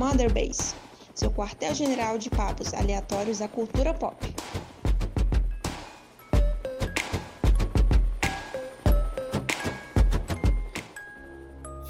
Mother Base, seu quartel-general de papos aleatórios da cultura pop.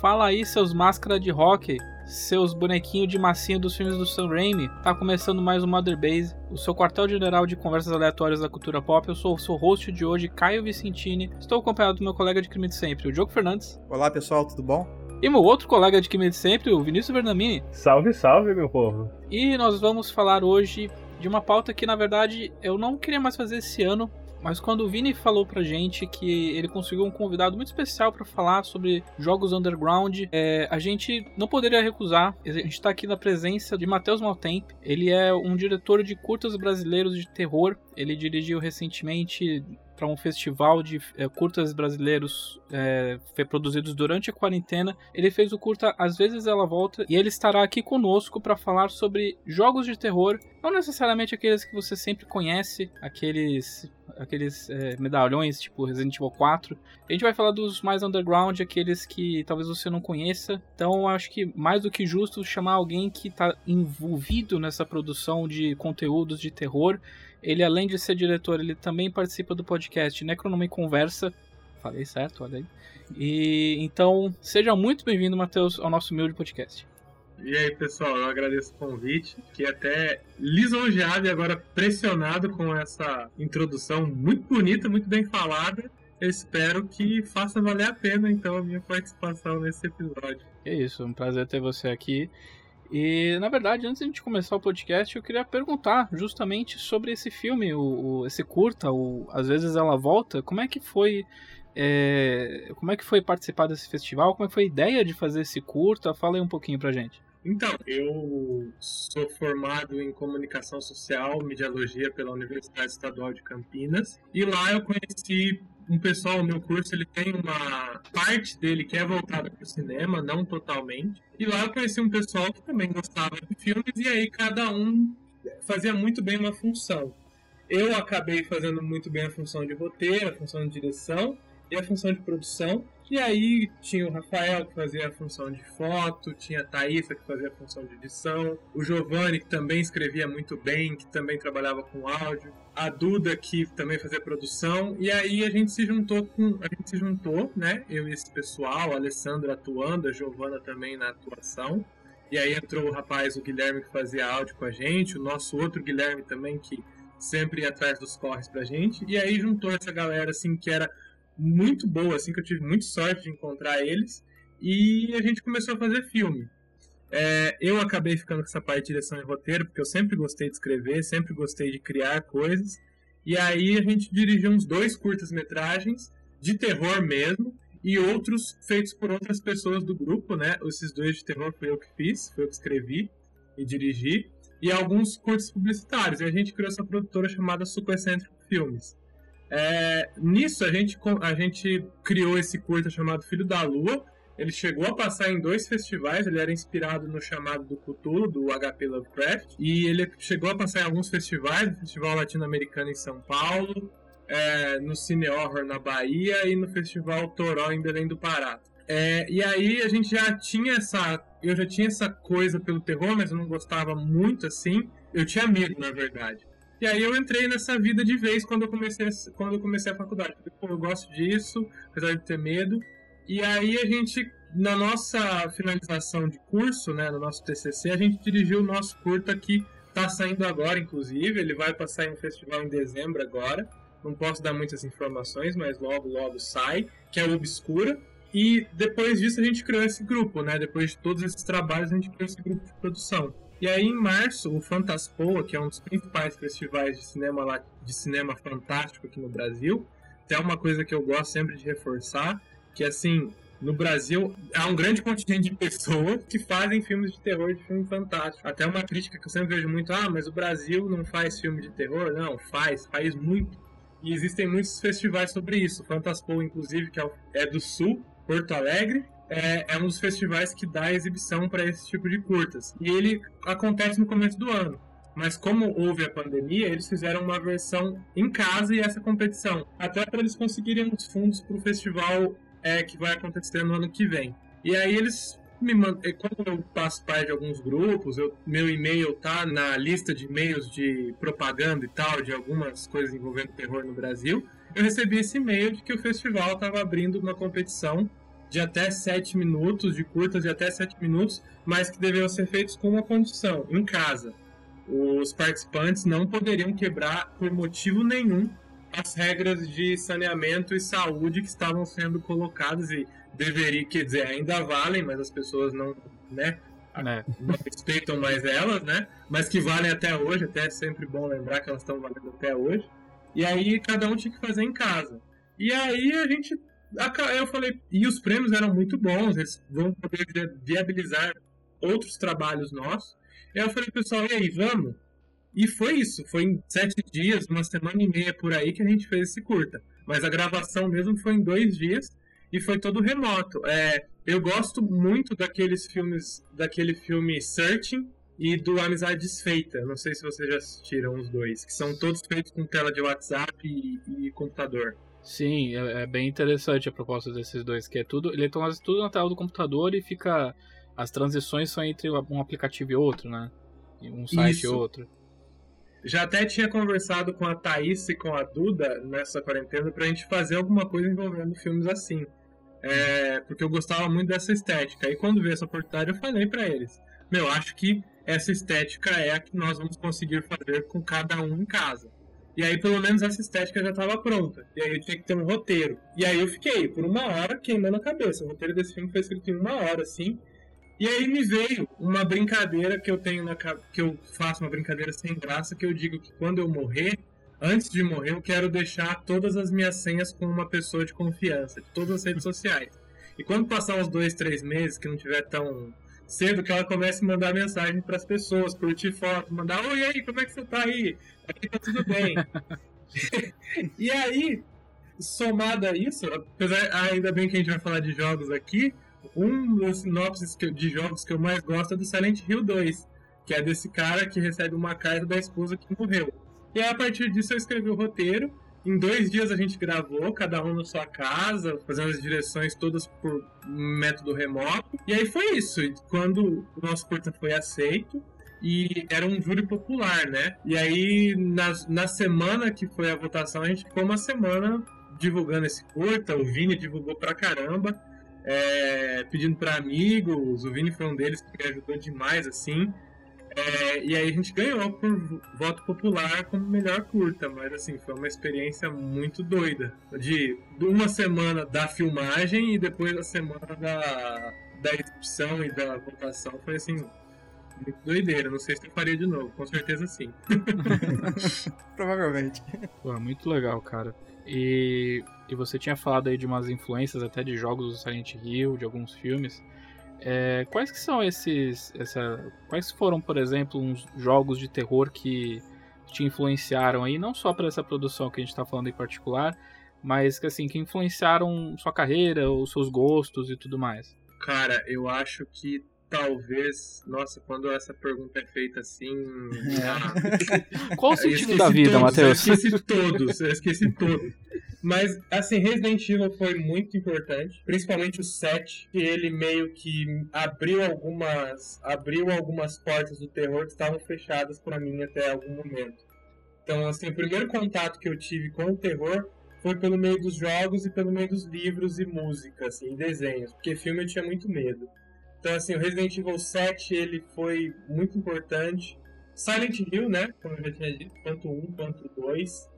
Fala aí, seus máscaras de rock, seus bonequinhos de massinha dos filmes do Sam Raimi. Tá começando mais o Mother Base, o seu quartel-general de conversas aleatórias da cultura pop. Eu sou o seu host de hoje, Caio Vicentini. Estou acompanhado do meu colega de crime de sempre, o Diogo Fernandes. Olá, pessoal, tudo bom? E meu outro colega de de sempre, o Vinícius Bernamini. Salve, salve, meu povo. E nós vamos falar hoje de uma pauta que, na verdade, eu não queria mais fazer esse ano, mas quando o Vini falou pra gente que ele conseguiu um convidado muito especial para falar sobre jogos underground, é, a gente não poderia recusar. A gente tá aqui na presença de Matheus Maltemp. Ele é um diretor de curtas brasileiros de terror. Ele dirigiu recentemente para um festival de é, curtas brasileiros é, produzidos durante a quarentena. Ele fez o curta Às vezes ela volta e ele estará aqui conosco para falar sobre jogos de terror, não necessariamente aqueles que você sempre conhece, aqueles aqueles é, medalhões tipo Resident Evil 4. A gente vai falar dos mais underground, aqueles que talvez você não conheça. Então acho que mais do que justo chamar alguém que está envolvido nessa produção de conteúdos de terror ele, além de ser diretor, ele também participa do podcast Necronome Conversa. Falei certo, olha aí. E então, seja muito bem-vindo, Matheus, ao nosso humilde podcast. E aí, pessoal, eu agradeço o convite. Fiquei até lisonjeado e agora pressionado com essa introdução muito bonita, muito bem falada. Eu espero que faça valer a pena, então, a minha participação nesse episódio. É isso, um prazer ter você aqui. E, na verdade, antes de a gente começar o podcast, eu queria perguntar justamente sobre esse filme, o, o esse curta, o Às vezes ela volta. Como é que foi é, como é que foi participar desse festival? Como é que foi a ideia de fazer esse curta? Fala aí um pouquinho pra gente. Então, eu sou formado em comunicação social, mediologia pela Universidade Estadual de Campinas, e lá eu conheci um pessoal, o meu curso, ele tem uma parte dele que é voltada para o cinema, não totalmente. E lá eu conheci um pessoal que também gostava de filmes e aí cada um fazia muito bem uma função. Eu acabei fazendo muito bem a função de roteiro, a função de direção e a função de produção. E aí tinha o Rafael que fazia a função de foto, tinha a Thaísa que fazia a função de edição, o Giovanni que também escrevia muito bem, que também trabalhava com áudio, a Duda que também fazia produção, e aí a gente se juntou com. A gente se juntou, né? Eu e esse pessoal, a Alessandra atuando, a Giovana também na atuação. E aí entrou o rapaz, o Guilherme, que fazia áudio com a gente, o nosso outro Guilherme também, que sempre ia atrás dos corres pra gente. E aí juntou essa galera, assim, que era muito boa, assim, que eu tive muita sorte de encontrar eles. E a gente começou a fazer filme. É, eu acabei ficando com essa parte de direção e roteiro, porque eu sempre gostei de escrever, sempre gostei de criar coisas. E aí a gente dirigiu uns dois curtas-metragens, de terror mesmo, e outros feitos por outras pessoas do grupo, né? Esses dois de terror foi eu que fiz, foi eu que escrevi e dirigi. E alguns curtos publicitários. E a gente criou essa produtora chamada Super Excêntrico Filmes. É, nisso a gente, a gente criou esse curta chamado Filho da Lua. Ele chegou a passar em dois festivais, ele era inspirado no chamado do Cthulhu, do HP Lovecraft, e ele chegou a passar em alguns festivais, no Festival Latino-Americano em São Paulo, é, no Cine Horror na Bahia e no Festival Toró em Belém do Pará. É, e aí a gente já tinha essa. Eu já tinha essa coisa pelo terror, mas eu não gostava muito assim. Eu tinha medo, na verdade. E aí eu entrei nessa vida de vez quando eu comecei, quando eu comecei a faculdade. Pô, eu gosto disso, apesar de ter medo. E aí a gente, na nossa finalização de curso, né, no nosso TCC, a gente dirigiu o nosso curta que está saindo agora, inclusive. Ele vai passar em um festival em dezembro agora. Não posso dar muitas informações, mas logo, logo sai, que é o Obscura. E depois disso a gente criou esse grupo, né? Depois de todos esses trabalhos, a gente criou esse grupo de produção. E aí, em março, o Fantaspoa, que é um dos principais festivais de cinema, lá, de cinema fantástico aqui no Brasil, tem uma coisa que eu gosto sempre de reforçar, que assim, no Brasil há um grande contingente de pessoas que fazem filmes de terror de filme fantástico. Até uma crítica que eu sempre vejo muito, ah, mas o Brasil não faz filme de terror? Não, faz, faz muito. E existem muitos festivais sobre isso. Fantaspoa, inclusive, que é, é do Sul, Porto Alegre, é, é um dos festivais que dá exibição para esse tipo de curtas. E ele acontece no começo do ano. Mas como houve a pandemia, eles fizeram uma versão em casa e essa competição. Até para eles conseguirem os fundos para o festival é, que vai acontecer no ano que vem. E aí eles me manda, quando eu passo parte de alguns grupos, eu, meu e-mail tá na lista de e-mails de propaganda e tal, de algumas coisas envolvendo terror no Brasil. Eu recebi esse e-mail de que o festival estava abrindo uma competição de até 7 minutos, de curtas de até 7 minutos, mas que deveriam ser feitos com uma condição, em casa. Os participantes não poderiam quebrar por motivo nenhum as regras de saneamento e saúde que estavam sendo colocadas e deveria, quer dizer, ainda valem, mas as pessoas não, né, é. não respeitam mais elas, né? Mas que valem até hoje, até é sempre bom lembrar que elas estão valendo até hoje. E aí cada um tinha que fazer em casa. E aí a gente. Eu falei, e os prêmios eram muito bons, eles vão poder viabilizar outros trabalhos nossos. Aí eu falei, pessoal, e aí, vamos? E foi isso, foi em sete dias, uma semana e meia por aí que a gente fez esse curta. Mas a gravação mesmo foi em dois dias e foi todo remoto. É, eu gosto muito daqueles filmes, daquele filme Searching e do Amizade Desfeita. Não sei se vocês já assistiram os dois, que são todos feitos com tela de WhatsApp e, e computador. Sim, é, é, bem interessante a proposta desses dois, que é tudo, ele toma tudo na tela do computador e fica as transições são entre um aplicativo e outro, né? Um site Isso. e outro. Já até tinha conversado com a Thaís e com a Duda nessa quarentena pra gente fazer alguma coisa envolvendo filmes assim. É, porque eu gostava muito dessa estética. E quando veio essa oportunidade, eu falei para eles: Meu, acho que essa estética é a que nós vamos conseguir fazer com cada um em casa. E aí, pelo menos, essa estética já estava pronta. E aí, eu tinha que ter um roteiro. E aí, eu fiquei por uma hora queimando a cabeça. O roteiro desse filme foi escrito em uma hora, assim. E aí, me veio uma brincadeira que eu tenho na que eu faço, uma brincadeira sem graça, que eu digo que quando eu morrer, antes de morrer, eu quero deixar todas as minhas senhas com uma pessoa de confiança, de todas as redes sociais. E quando passar uns dois, três meses, que não tiver tão cedo, que ela comece a mandar mensagem para as pessoas, curtir foto, mandar: Oi, aí, como é que você tá aí? Aqui tá tudo bem. e aí, somado a isso, apesar ainda bem que a gente vai falar de jogos aqui, um dos sinopses de jogos que eu mais gosto é do Silent Hill 2, que é desse cara que recebe uma carta da esposa que morreu. E aí, a partir disso, eu escrevi o roteiro. Em dois dias a gente gravou, cada um na sua casa, fazendo as direções todas por método remoto. E aí foi isso. Quando o nosso curta foi aceito, e era um júri popular, né? E aí, na, na semana que foi a votação, a gente ficou uma semana divulgando esse curta. O Vini divulgou pra caramba, é, pedindo para amigos. O Vini foi um deles que me ajudou demais, assim. É, e aí a gente ganhou por voto popular como melhor curta, mas assim, foi uma experiência muito doida. De uma semana da filmagem e depois da semana da, da exibição e da votação foi assim, muito doideira. Não sei se eu faria de novo, com certeza sim. Provavelmente. Pô, muito legal, cara. E, e você tinha falado aí de umas influências até de jogos do Silent Hill, de alguns filmes. É, quais que são esses. Essa, quais foram, por exemplo, uns jogos de terror que te influenciaram aí, não só para essa produção que a gente está falando em particular, mas que assim, que influenciaram sua carreira, os seus gostos e tudo mais? Cara, eu acho que talvez. Nossa, quando essa pergunta é feita assim. É. Qual o sentido da vida, Matheus? Eu esqueci todos, eu esqueci todos. Mas, assim, Resident Evil foi muito importante, principalmente o 7, que ele meio que abriu algumas, abriu algumas portas do terror que estavam fechadas para mim até algum momento. Então, assim, o primeiro contato que eu tive com o terror foi pelo meio dos jogos e pelo meio dos livros e música, assim, e desenhos, porque filme eu tinha muito medo. Então, assim, o Resident Evil 7, ele foi muito importante. Silent Hill, né, como eu já tinha dito, quanto 1, quanto 2.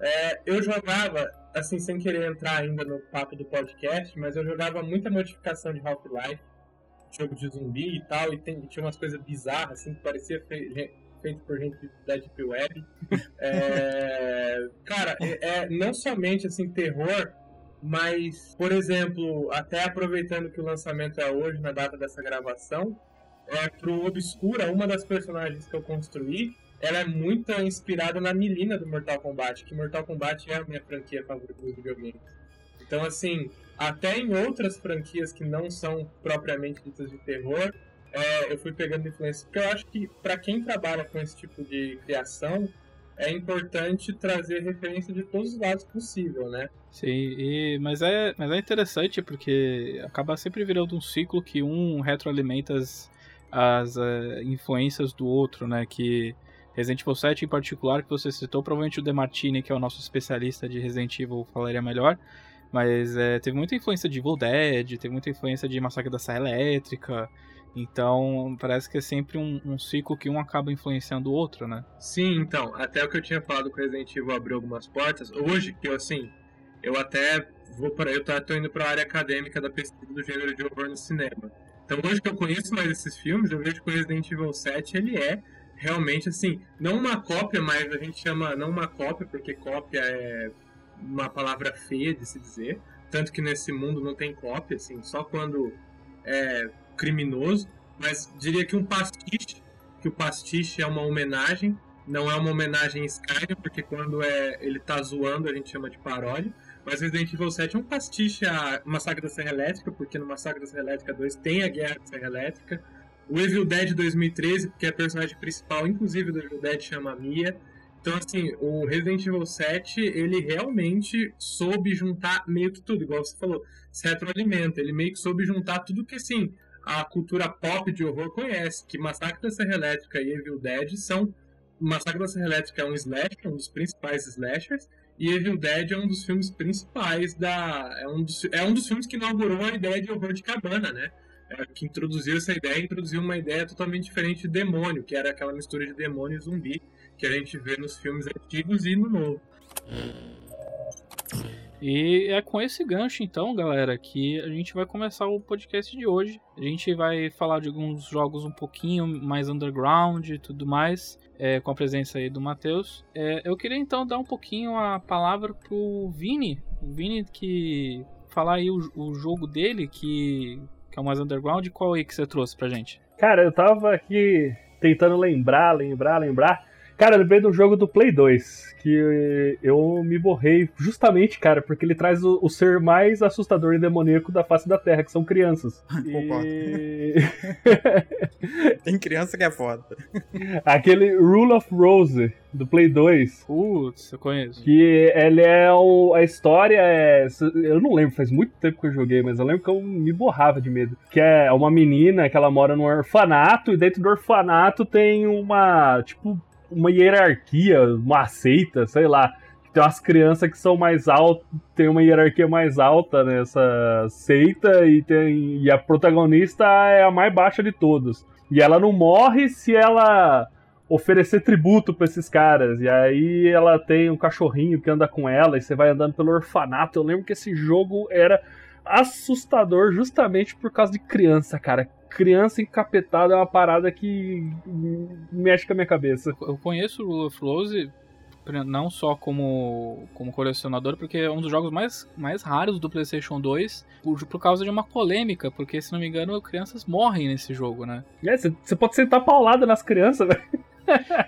É, eu jogava, assim, sem querer entrar ainda no papo do podcast, mas eu jogava muita modificação de Half-Life, jogo de zumbi e tal, e, tem, tinha umas coisas bizarras, assim, que parecia fe, feito por gente da Deep Web. É, cara, é, é, não somente, assim, terror, mas, por exemplo, até aproveitando que o lançamento é hoje, na data dessa gravação, é, pro Obscura, uma das personagens que eu construí, ela é muito inspirada na Milina do Mortal Kombat, que Mortal Kombat é a minha franquia favorita dos videogames. Então, assim, até em outras franquias que não são propriamente ditas de terror, é, eu fui pegando influência. Porque eu acho que, para quem trabalha com esse tipo de criação, é importante trazer referência de todos os lados possível, né? Sim, e, mas, é, mas é interessante porque acaba sempre virando um ciclo que um retroalimenta as, as uh, influências do outro, né? Que Resident Evil 7 em particular, que você citou, provavelmente o Demartini, que é o nosso especialista de Resident Evil, falaria melhor. Mas é, teve muita influência de Evil Dead, teve muita influência de Massacre da Serra Elétrica. Então, parece que é sempre um, um, ciclo que um acaba influenciando o outro, né? Sim, então. Até o que eu tinha falado com Resident Evil abriu algumas portas. Hoje, que eu, assim, eu até vou para Eu tô indo para a área acadêmica da pesquisa do gênero de horror no cinema. Então, hoje que eu conheço mais esses filmes, eu vejo que o Resident Evil 7, ele é realmente, assim, não uma cópia, mas a gente chama não uma cópia, porque cópia é uma palavra feia de se dizer. Tanto que nesse mundo não tem cópia, assim, só quando é criminoso. Mas diria que um pastiche, que o pastiche é uma homenagem, não é uma homenagem Skyrim, porque quando é, ele tá zoando a gente chama de paródia. Mas Resident Evil 7 é um pastiche a Massacre da Serra Elétrica, porque no Massacre da Serra Elétrica 2 tem a Guerra da Serra Elétrica. O Evil Dead 2013, porque a personagem principal, inclusive do Evil Dead, chama Mia. Então, assim, o Resident Evil 7, ele realmente soube juntar meio que tudo, igual você falou, se retroalimenta. Ele meio que soube juntar tudo que, assim, a cultura pop de horror conhece, que Massacre da Serra Elétrica e Evil Dead são... Massacre da Serra Elétrica é um slasher, um dos principais slashers, e Evil Dead é um dos filmes principais da... É um dos, é um dos filmes que inaugurou a ideia de horror de cabana, né? É, que introduziu essa ideia, introduziu uma ideia totalmente diferente de demônio, que era aquela mistura de demônio e zumbi, que a gente vê nos filmes antigos e no novo. E é com esse gancho, então, galera, que a gente vai começar o podcast de hoje. A gente vai falar de alguns jogos um pouquinho mais underground e tudo mais, é, com a presença aí do Matheus. É, eu queria então dar um pouquinho a palavra pro Vini. O Vini que falar aí o, o jogo dele, que, que é o mais underground. Qual aí que você trouxe pra gente? Cara, eu tava aqui tentando lembrar, lembrar, lembrar. Cara, eu lembrei do jogo do Play 2, que eu me borrei justamente, cara, porque ele traz o, o ser mais assustador e demoníaco da face da Terra, que são crianças. e... Tem criança que é foda. Aquele Rule of Rose do Play 2. Putz, eu conheço. Que ele é o, a história é. Eu não lembro, faz muito tempo que eu joguei, mas eu lembro que eu me borrava de medo. Que é uma menina que ela mora num orfanato, e dentro do orfanato tem uma. Tipo, uma hierarquia, uma seita, sei lá. Tem umas crianças que são mais altas, tem uma hierarquia mais alta nessa seita e, tem, e a protagonista é a mais baixa de todos. E ela não morre se ela oferecer tributo para esses caras. E aí ela tem um cachorrinho que anda com ela e você vai andando pelo orfanato. Eu lembro que esse jogo era assustador justamente por causa de criança, cara criança encapetada é uma parada que mexe com a minha cabeça. Eu conheço o Rule of Rose não só como, como colecionador, porque é um dos jogos mais, mais raros do PlayStation 2, por, por causa de uma polêmica, porque se não me engano, crianças morrem nesse jogo, né? É, você pode sentar paulada nas crianças, velho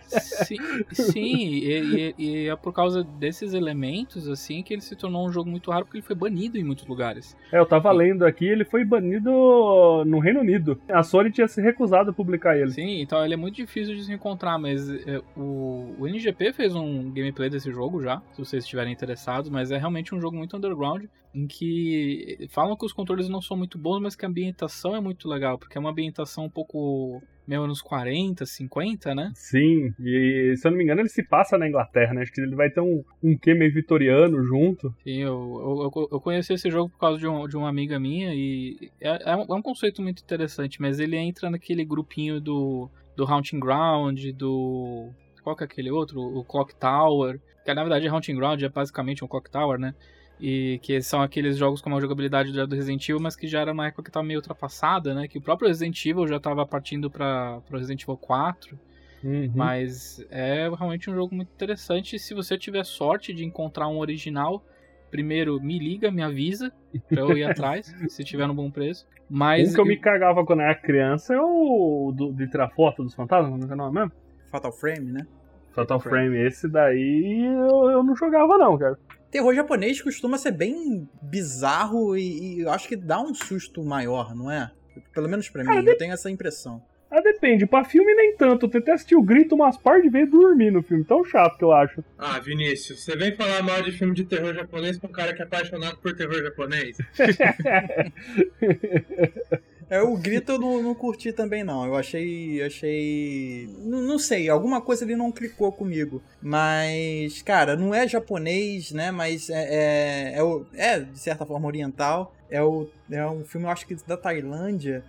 sim, sim e, e, e, é por causa desses elementos assim que ele se tornou um jogo muito raro porque ele foi banido em muitos lugares. É, eu tava lendo aqui, ele foi banido no Reino Unido. A Sony tinha se recusado a publicar ele. Sim, então ele é muito difícil de se encontrar, mas é, o, o NGP fez um gameplay desse jogo já, se vocês estiverem interessados, mas é realmente um jogo muito underground em que falam que os controles não são muito bons, mas que a ambientação é muito legal, porque é uma ambientação um pouco meio anos 40, 50, né? Sim, e se eu não me engano ele se passa na Inglaterra, né? Acho que ele vai ter um, um quê meio vitoriano junto. Sim, eu, eu, eu conheci esse jogo por causa de, um, de uma amiga minha e é, é, um, é um conceito muito interessante, mas ele entra naquele grupinho do, do Haunting Ground, do... Qual que é aquele outro? O Clock Tower. Que na verdade Haunting Ground é basicamente um Clock Tower, né? E que são aqueles jogos com uma jogabilidade do Resident Evil, mas que já era uma época que estava meio ultrapassada, né? Que o próprio Resident Evil já estava partindo para o Resident Evil 4. Uhum. Mas é realmente um jogo muito interessante. Se você tiver sorte de encontrar um original, primeiro me liga, me avisa pra eu ir atrás, se tiver no bom preço. Mas um que eu, eu, me cagava quando era criança é o do, de tirar foto dos fantasmas, não é o nome mesmo? Fatal Frame, né? Fatal Frame, esse daí eu, eu não jogava não, cara terror japonês costuma ser bem bizarro e, e, eu acho que dá um susto maior, não é? Pelo menos para mim, eu tenho essa impressão. Ah, depende. Pra filme, nem tanto. Eu tentei assistir o grito umas par de vezes e dormir no filme. Tão chato que eu acho. Ah, Vinícius, você vem falar mal de filme de terror japonês com um cara que é apaixonado por terror japonês? É, o grito eu não, não curti também, não. Eu achei. Achei. Não, não sei, alguma coisa ali não clicou comigo. Mas, cara, não é japonês, né? Mas é, é, é, é, de certa forma, oriental. É, o, é um filme, eu acho que da Tailândia,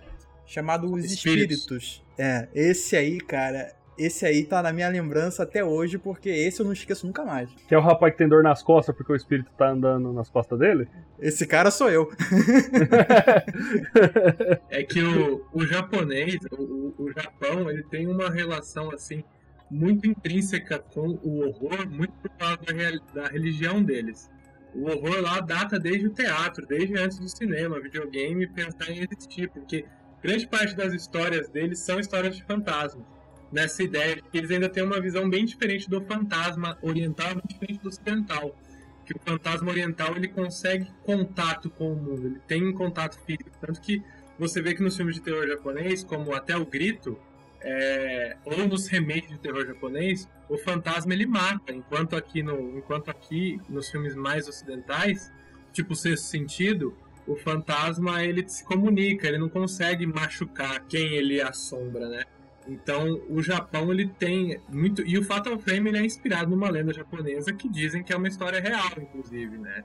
chamado Os Espíritos. Espíritos. É, esse aí, cara. Esse aí tá na minha lembrança até hoje, porque esse eu não esqueço nunca mais. Que é o rapaz que tem dor nas costas porque o espírito tá andando nas costas dele? Esse cara sou eu. É que o, o japonês, o, o- Japão, ele tem uma relação assim muito intrínseca com o horror, muito por causa da, da religião deles. O horror lá data desde o teatro, desde antes do cinema, videogame, pensar em existir, porque grande parte das histórias deles são histórias de fantasmas. Nessa ideia de que eles ainda têm uma visão bem diferente do fantasma oriental, bem diferente do ocidental. Que o fantasma oriental ele consegue contato com o mundo, ele tem contato físico, tanto que você vê que nos filmes de terror japonês, como até o Grito, é, ou nos remakes de terror japonês, o fantasma ele mata, enquanto aqui, no, enquanto aqui nos filmes mais ocidentais, tipo o Sexto Sentido, o fantasma ele se comunica, ele não consegue machucar quem ele assombra, né? Então o Japão ele tem muito e o Fatal Frame ele é inspirado numa lenda japonesa que dizem que é uma história real, inclusive, né?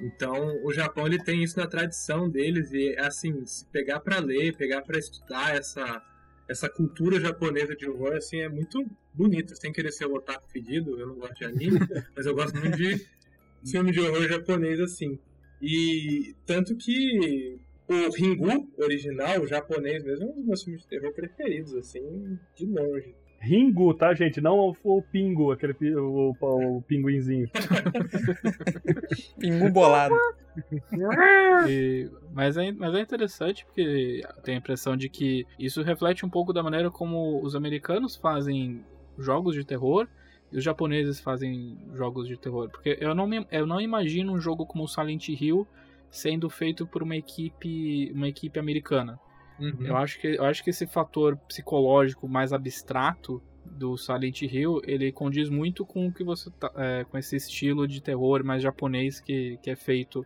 Então, o Japão ele tem isso na tradição deles e assim, se pegar pra ler, pegar pra estudar essa essa cultura japonesa de horror assim é muito bonito, sem querer ser o otaku fedido, eu não gosto de anime, mas eu gosto muito de filme de horror japonês assim. E tanto que o Ringu original, o japonês mesmo, é um dos meus filmes de terror preferidos assim, de longe. Ringu, tá, gente? Não o, o Pingu, aquele o, o, o pinguinzinho. Pingu bolado. E- mas, é, mas é interessante porque tem a impressão de que isso reflete um pouco da maneira como os americanos fazem jogos de terror e os japoneses fazem jogos de terror. Porque eu não, me- eu não imagino um jogo como Silent Hill sendo feito por uma equipe, uma equipe americana. Uhum. Eu acho que eu acho que esse fator psicológico mais abstrato do Silent Hill, ele condiz muito com o que você tá, é, com esse estilo de terror mais japonês que, que é feito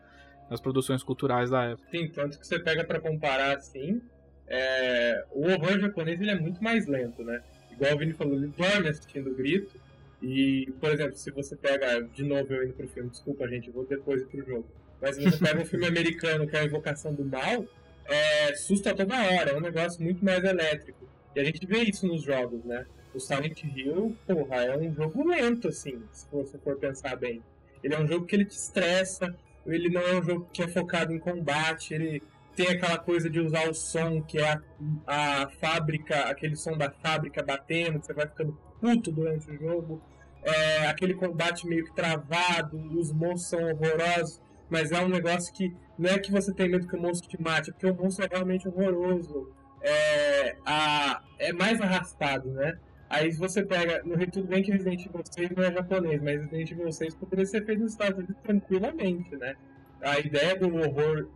nas produções culturais da época. Sim, tanto que você pega pra comparar assim, é, o horror japonês ele é muito mais lento, né? Igual o Vini falou, ele dorme assistindo o grito. E, por exemplo, se você pega, de novo eu indo pro filme, desculpa gente, eu vou depois pro jogo. Mas você pega um filme americano que é a Invocação do Mal, é, susta toda hora, é um negócio muito mais elétrico. E a gente vê isso nos jogos, né? O Silent Hill, porra, é um jogo lento, assim, se você for pensar bem. Ele é um jogo que ele te estressa, ele não é um jogo que é focado em combate, ele tem aquela coisa de usar o som, que é a, a fábrica, aquele som da fábrica batendo, que você vai ficando puto durante o jogo. É, aquele combate meio que travado, os monstros são horrorosos, mas é um negócio que não é que você tem medo que o monstro te mate, é porque o monstro é realmente horroroso. É, a, é mais arrastado, né? Aí você pega, no tudo bem que Resident Evil 6 não é japonês, mas Resident Evil 6 poderia ser feito nos Estados Unidos tranquilamente, né? A ideia do horror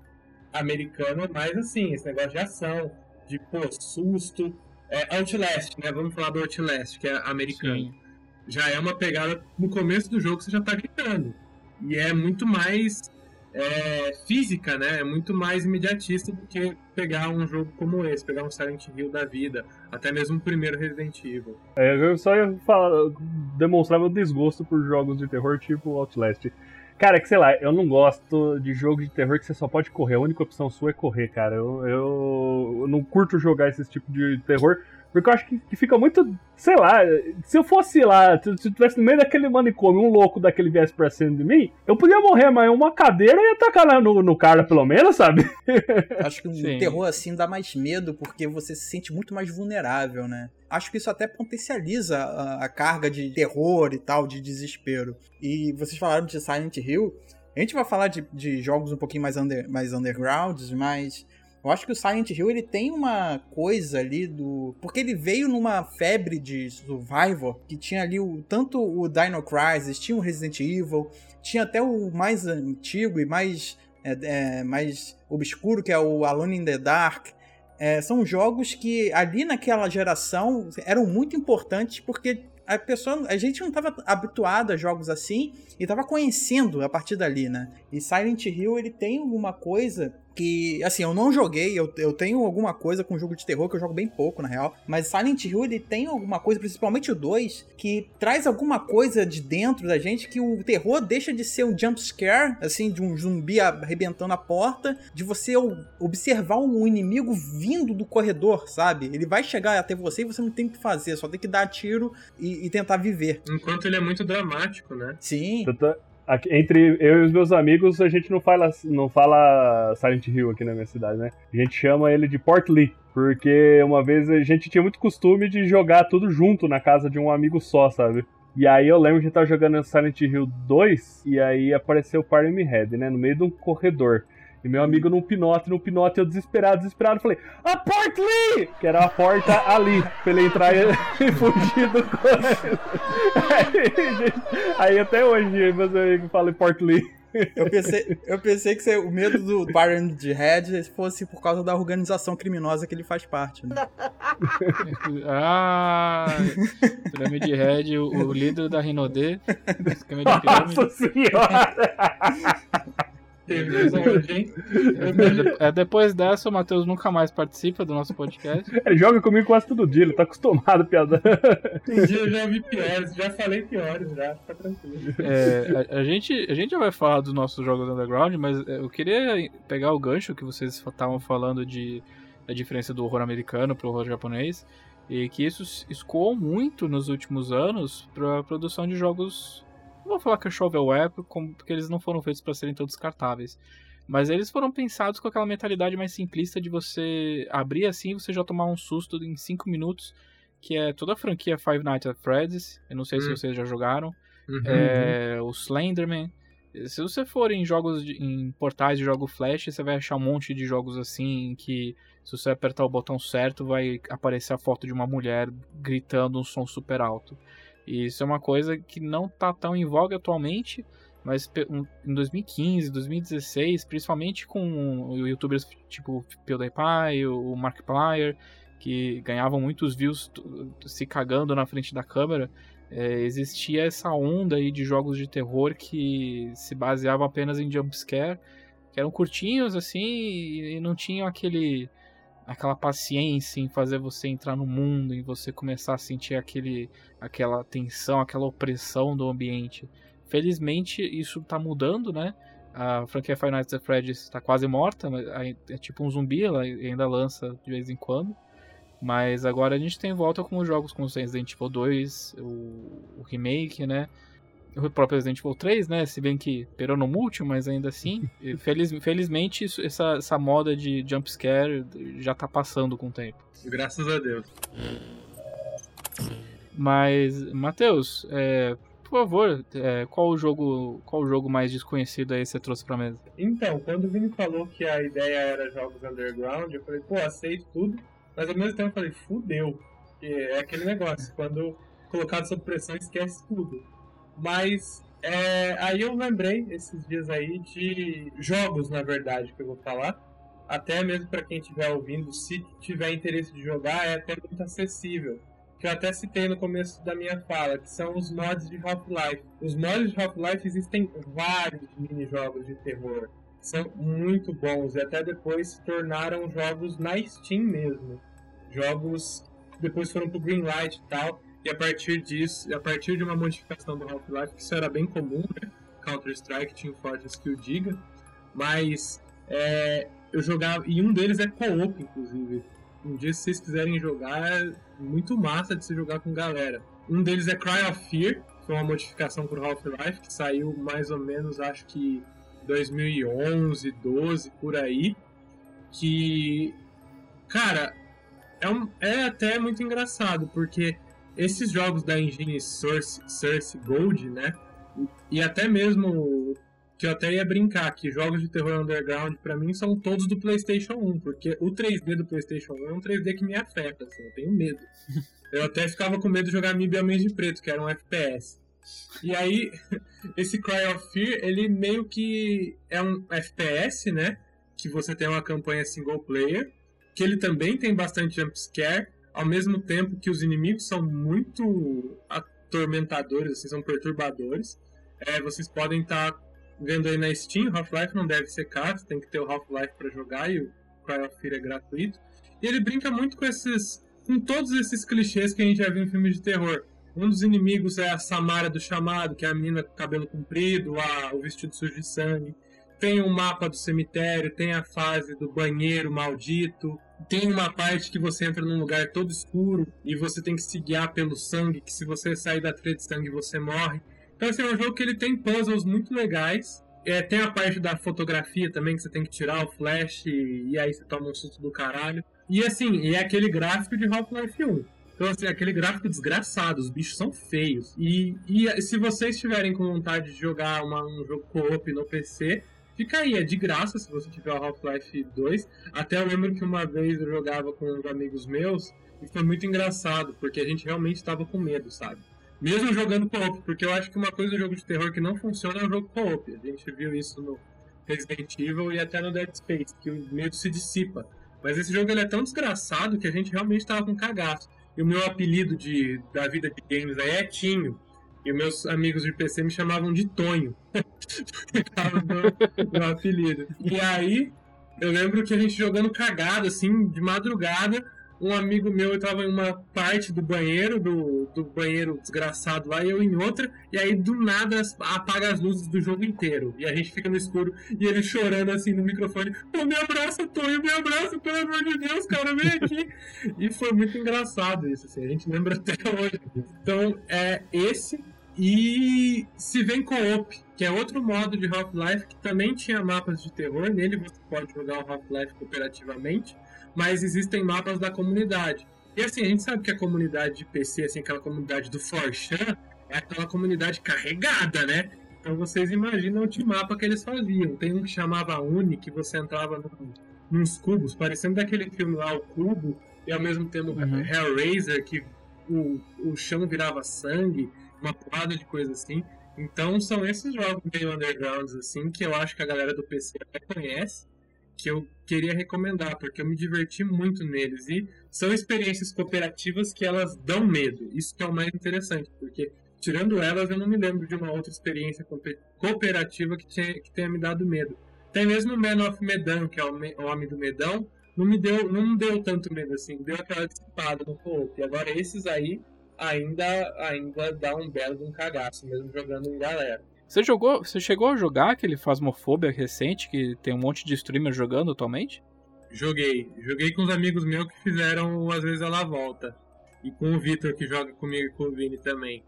americano é mais assim, esse negócio de ação, de pô, susto. É, Outlast, né? Vamos falar do Outlast, que é americano. Sim. Já é uma pegada no começo do jogo você já tá gritando. E é muito mais é, física, né? É muito mais imediatista do que pegar um jogo como esse, pegar um Silent Hill da vida, até mesmo o primeiro Resident Evil. É, eu só ia falar, demonstrar meu desgosto por jogos de terror tipo Outlast. Cara, que sei lá, eu não gosto de jogo de terror que você só pode correr. A única opção sua é correr, cara. Eu, eu, eu não curto jogar esse tipo de terror. Porque eu acho que, que fica muito. Sei lá, se eu fosse lá, se se eu tivesse no meio daquele manicômio, um louco daquele viesse pra cima de mim, eu podia morrer, mas uma cadeira ia tacar na- no, no cara, pelo menos, sabe? Acho que um Sim. terror assim dá mais medo porque você se sente muito mais vulnerável, né? Acho que isso até potencializa a, a carga de terror e tal, de desespero. E vocês falaram de Silent Hill. A gente vai falar de, de jogos um pouquinho mais, under, mais undergrounds, mas eu acho que o Silent Hill ele tem uma coisa ali do. Porque ele veio numa febre de survival que tinha ali o, tanto o Dino Crisis, tinha o Resident Evil, tinha até o mais antigo e mais é, é, mais obscuro, que é o Alone in the Dark. é, são jogos que ali naquela geração eram muito importantes porque a pessoa, a gente não estava habituado a jogos assim e estava conhecendo a partir dali, né? E Silent Hill ele tem alguma coisa que, assim, eu não joguei, eu, eu tenho alguma coisa com jogo de terror que eu jogo bem pouco, na real, mas Silent Hill ele tem alguma coisa, principalmente o 2, que traz alguma coisa de dentro da gente que o terror deixa de ser um jump scare, assim, de um zumbi arrebentando a porta, de você observar um inimigo vindo do corredor, sabe? Ele vai chegar até você e você não tem o que fazer, só tem que dar tiro e, e tentar viver. Enquanto ele é muito dramático, né? Sim. Aqui, entre eu e os meus amigos, a gente não fala, não fala Silent Hill aqui na minha cidade, né? A gente chama ele de Port Lee, porque uma vez a gente tinha muito costume de jogar tudo junto na casa de um amigo só, sabe? E aí eu lembro de estar jogando Silent Hill 2 e aí apareceu o Party Head, né? No meio de um corredor. E meu amigo num pinote, num pinote, eu desesperado, desesperado, falei, a porta ali! Que era a porta ali, pra ele entrar e, fugir do aí, aí, até hoje, meus amigos falam porta ali. Eu pensei, eu pensei que o medo do Byron de Red fosse por causa da organização criminosa que ele faz parte. Né? ah, Pirâmide Red, o, o líder da Rinodê. Nossa senhora! É, depois dessa, o Matheus nunca mais participa do nosso podcast. Ele joga comigo quase todo dia, ele tá acostumado, piada. Um dia eu já vi piores, já falei piores, já, fica tranquilo. É, a, a, gente, a gente já vai falar dos nossos jogos underground, mas é, eu queria pegar o gancho que vocês estavam falando de da diferença do horror americano pro horror japonês, e que isso escoou muito nos últimos anos para a produção de jogos não vou falar que é shovelware, porque eles não foram feitos para serem tão descartáveis. Mas eles foram pensados com aquela mentalidade mais simplista de você abrir assim e você já tomar um susto em 5 minutos, que é toda a franquia Five Nights at Freddy's. Eu não sei hum. se vocês já jogaram. Uhum, é, uhum. O Slenderman. Se você for em jogos de, em portais de jogo flash, você vai achar um monte de jogos assim que se você apertar o botão certo vai aparecer a foto de uma mulher gritando um som super alto. E isso é uma coisa que não está tão em voga atualmente, mas em 2015, 2016, principalmente com youtubers tipo PewDiePie, o Markiplier, que ganhavam muitos views se cagando na frente da câmera, é, existia essa onda aí de jogos de terror que se baseavam apenas em jumpscare, que eram curtinhos assim e não tinham aquele aquela paciência em fazer você entrar no mundo, em você começar a sentir aquele, aquela tensão, aquela opressão do ambiente. Felizmente isso está mudando, né? A franquia Five Nights at Freddy's está quase morta, é tipo um zumbi, ela ainda lança de vez em quando. Mas agora a gente tem volta com os jogos como Resident Evil 2, o, o remake, né? O próprio Resident Evil 3, né? Se bem que peronomútil, mas ainda assim. feliz, felizmente, isso, essa, essa moda de jumpscare já tá passando com o tempo. Graças a Deus. Mas, Matheus, é, por favor, é, qual o jogo qual o jogo mais desconhecido aí você trouxe pra mesa? Então, quando o Vini falou que a ideia era jogos underground, eu falei, pô, aceito tudo. Mas ao mesmo tempo eu falei, fudeu. É aquele negócio, quando colocado sob pressão, esquece tudo. Mas é, aí eu lembrei esses dias aí de jogos, na verdade, que eu vou falar. Até mesmo para quem estiver ouvindo, se tiver interesse de jogar, é até muito acessível. Que eu até citei no começo da minha fala, que são os mods de Half-Life. Os mods de Half-Life existem vários mini-jogos de terror. São muito bons e até depois se tornaram jogos na Steam mesmo. Jogos depois foram pro Greenlight e tal. E a partir disso, a partir de uma modificação do Half-Life, que isso era bem comum, né? Counter-Strike tinha fortes que o diga, mas é, eu jogava, e um deles é co-op, inclusive. Um dia, se vocês quiserem jogar, é muito massa de se jogar com galera. Um deles é Cry of Fear, que foi uma modificação pro Half-Life, que saiu mais ou menos, acho que 2011, 12, por aí. Que, cara, é, um, é até muito engraçado, porque esses jogos da engine Source, Source Gold, né? E até mesmo que eu até ia brincar que jogos de terror underground para mim são todos do PlayStation 1, porque o 3D do PlayStation 1 é um 3D que me afeta, assim, eu tenho medo. Eu até ficava com medo de jogar Mib Homens de Preto, que era um FPS. E aí, esse Cry of Fear, ele meio que é um FPS, né? Que você tem uma campanha single player que ele também tem bastante jumpscare, ao mesmo tempo que os inimigos são muito atormentadores, assim, são perturbadores. É, vocês podem estar tá vendo aí na Steam, Half-Life não deve ser caro, tem que ter o Half-Life para jogar e o Cry of Fear é gratuito. E ele brinca muito com esses com todos esses clichês que a gente já viu em filmes de terror. Um dos inimigos é a Samara do chamado, que é a menina com cabelo comprido, a, o vestido sujo de sangue. Tem o um mapa do cemitério, tem a fase do banheiro maldito, tem uma parte que você entra num lugar todo escuro e você tem que se guiar pelo sangue, que se você sair da trilha de sangue você morre. Então assim, é um jogo que ele tem puzzles muito legais. É, tem a parte da fotografia também, que você tem que tirar o flash e, e aí você toma um susto do caralho. E assim, é aquele gráfico de Half-Life 1. Então, assim, aquele gráfico desgraçado, os bichos são feios. E, e se vocês estiverem com vontade de jogar uma, um jogo co-op no PC, fica aí, é de graça se você tiver o Half-Life 2. Até eu lembro que uma vez eu jogava com uns amigos meus e foi muito engraçado, porque a gente realmente estava com medo, sabe? Mesmo jogando co-op, porque eu acho que uma coisa do jogo de terror que não funciona é o jogo co-op. A gente viu isso no Resident Evil e até no Dead Space, que o medo se dissipa. Mas esse jogo ele é tão desgraçado que a gente realmente tava com cagaço. E o meu apelido de, da vida de games aí é Tinho. E meus amigos de PC me chamavam de Tonho. meu apelido. E aí, eu lembro que a gente jogando cagado, assim, de madrugada, um amigo meu estava em uma parte do banheiro, do, do banheiro desgraçado lá, e eu em outra, e aí do nada apaga as luzes do jogo inteiro. E a gente fica no escuro, e ele chorando assim no microfone: Pô, me abraça, Tonho, me abraça, pelo amor de Deus, cara, vem aqui. e foi muito engraçado isso, assim, a gente lembra até hoje. Então, é esse. E se vem co-op, que é outro modo de Half-Life que também tinha mapas de terror. Nele você pode jogar o Half-Life cooperativamente mas existem mapas da comunidade. E assim, a gente sabe que a comunidade de PC, assim, aquela comunidade do Forchan, é aquela comunidade carregada, né? Então vocês imaginam o mapa que eles faziam. Tem um que chamava Uni, que você entrava num, nos cubos, parecendo daquele filme lá, o Cubo, e ao mesmo tempo uhum. Hellraiser, que o, o chão virava sangue, uma porrada de coisa assim. Então são esses jogos meio undergrounds, assim, que eu acho que a galera do PC até conhece que eu queria recomendar, porque eu me diverti muito neles. E são experiências cooperativas que elas dão medo. Isso que é o mais interessante, porque tirando elas, eu não me lembro de uma outra experiência cooperativa que, que tenha me dado medo. Até mesmo o Man of Medan, que é o Homem do Medão, não me deu, não deu tanto medo assim, deu aquela dissipada no co E agora esses aí ainda, ainda dá um belo um cagaço, mesmo jogando em galera. Você jogou, você chegou a jogar aquele Phasmophobia recente que tem um monte de streamer jogando atualmente? Joguei, joguei com os amigos meus que fizeram às vezes ela volta. E com o Vitor que joga comigo e com o Vini também.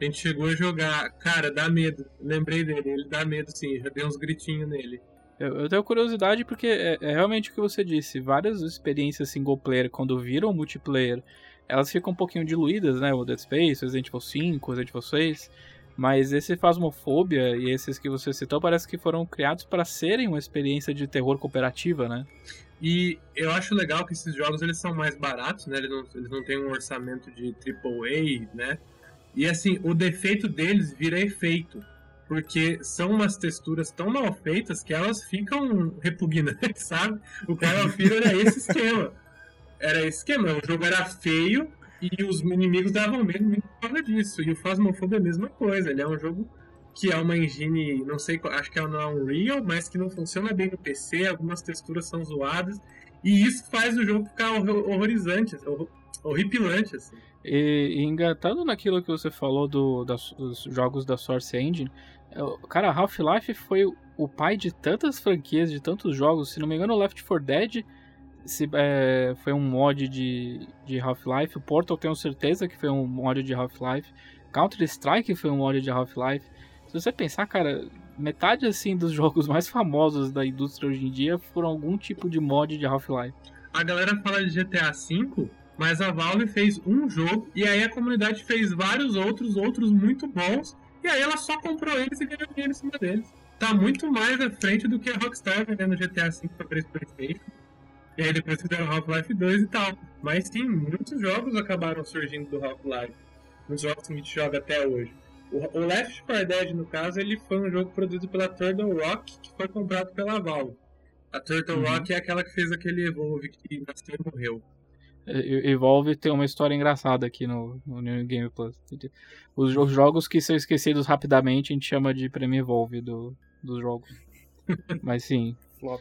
A gente chegou a jogar, cara, dá medo. Lembrei dele, ele dá medo sim, já dei uns gritinhos nele. Eu, eu tenho curiosidade porque é, é, realmente o que você disse. Várias experiências single player, quando viram multiplayer, elas ficam um pouquinho diluídas, né? O Dead Space, Resident Evil 5, Resident Evil 6. Mas esse Phasmophobia e esses que você citou parece que foram criados para serem uma experiência de terror cooperativa, né? E eu acho legal que esses jogos eles são mais baratos, né? Eles não, eles não têm um orçamento de AAA, né? E assim, o defeito deles vira efeito. Porque são umas texturas tão mal feitas que elas ficam repugnantes, sabe? O of Duty era esse esquema. Era esse esquema. O jogo era feio, e os inimigos davam medo por causa disso. E o Phasmophobia é a mesma coisa. Ele é um jogo que é uma engine, não sei, acho que é uma Unreal, mas que não funciona bem no PC. Algumas texturas são zoadas. E isso faz o jogo ficar horrorizante, horripilante, assim. E, e engatado naquilo que você falou do, das, dos jogos da Source Engine, é, cara, Half-Life foi o pai de tantas franquias, de tantos jogos. Se não me engano, Left 4 Dead se, é, foi um mod de, de Half-Life. O Portal tenho certeza que foi um mod de Half-Life. Counter-Strike foi um mod de Half-Life. Se você pensar, cara, metade assim dos jogos mais famosos da indústria hoje em dia foram algum tipo de mod de Half-Life. A galera fala de GTA V, mas a Valve fez um jogo e aí a comunidade fez vários outros, outros muito bons, e aí ela só comprou eles e ganhou dinheiro em cima deles. Tá muito mais à frente do que a Rockstar vendendo GTA V para PlayStation. E aí depois fizeram Half-Life 2 e tal. Mas sim, muitos jogos acabaram surgindo do Half-Life. Muitos jogos que a gente joga até hoje. O, Left 4 Dead, no caso, ele foi um jogo produzido pela Turtle Rock, que foi comprado pela Valve. A Turtle Uhum. Rock é aquela que fez aquele Evolve que nasceu e morreu. E- Evolve tem uma história engraçada aqui no, no New Game Plus. Os, os jogos que são esquecidos rapidamente a gente chama de prêmio Evolve do, dos jogos. Mas sim, Flop.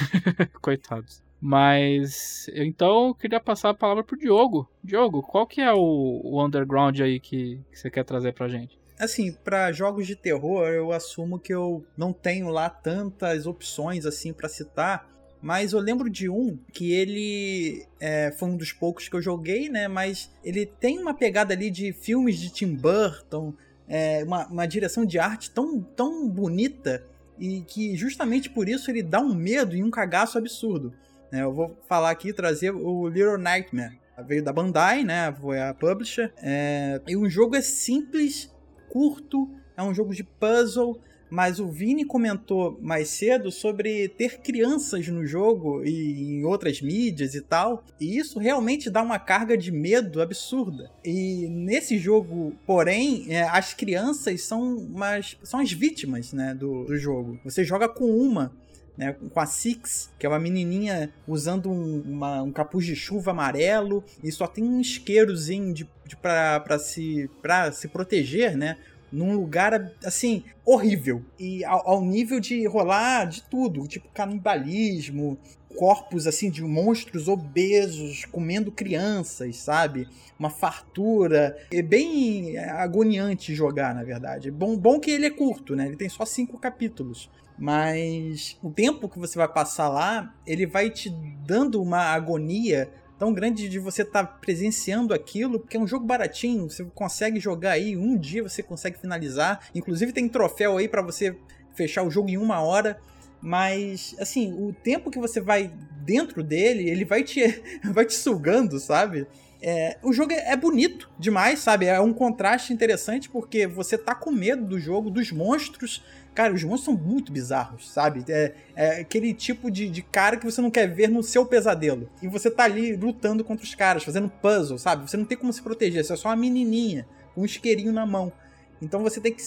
coitados. Mas então eu queria passar a palavra pro Diogo. Diogo, qual que é o, o underground aí que, que você quer trazer pra gente? Assim, pra jogos de terror, eu assumo que eu não tenho lá tantas opções assim pra citar. Mas eu lembro de um que ele é, foi um dos poucos que eu joguei, né? Mas ele tem uma pegada ali de filmes de Tim Burton, é, uma, uma direção de arte tão, tão bonita e que justamente por isso ele dá um medo e um cagaço absurdo. Né? eu vou falar aqui, trazer o Little Nightmare. Veio da Bandai, né? Foi a publisher. É, e o jogo é simples, curto, é um jogo de puzzle. Mas o Vini comentou mais cedo sobre ter crianças no jogo e em outras mídias e tal. E isso realmente dá uma carga de medo absurda. E nesse jogo, porém, é, as crianças são, umas, são as vítimas né, do, do jogo. Você joga com uma. Né, com a Six, que é uma menininha usando um, uma- um capuz de chuva amarelo e só tem um isqueirozinho de, de para se, pra se proteger, né? num lugar assim horrível e ao, ao nível de rolar de tudo, tipo canibalismo, corpos assim de monstros obesos comendo crianças, sabe? Uma fartura, é bem agoniante jogar, na verdade. Bom, bom que ele é curto, né? Ele tem só cinco capítulos. Mas o tempo que você vai passar lá, ele vai te dando uma agonia tão grande de você estar presenciando aquilo, porque é um jogo baratinho, você consegue jogar aí, um dia você consegue finalizar. Inclusive tem troféu aí para você fechar o jogo em uma hora. Mas, assim, o tempo que você vai dentro dele, ele vai te, vai te sugando, sabe? É, o jogo é é bonito demais, sabe? É um contraste interessante porque você tá com medo do jogo, dos monstros. Cara, os monstros são muito bizarros, sabe? É, é aquele tipo de, de cara que você não quer ver no seu pesadelo. E você tá ali lutando contra os caras, fazendo puzzle, sabe? Você não tem como se proteger, você é só uma menininha com um isqueirinho na mão. Então você tem que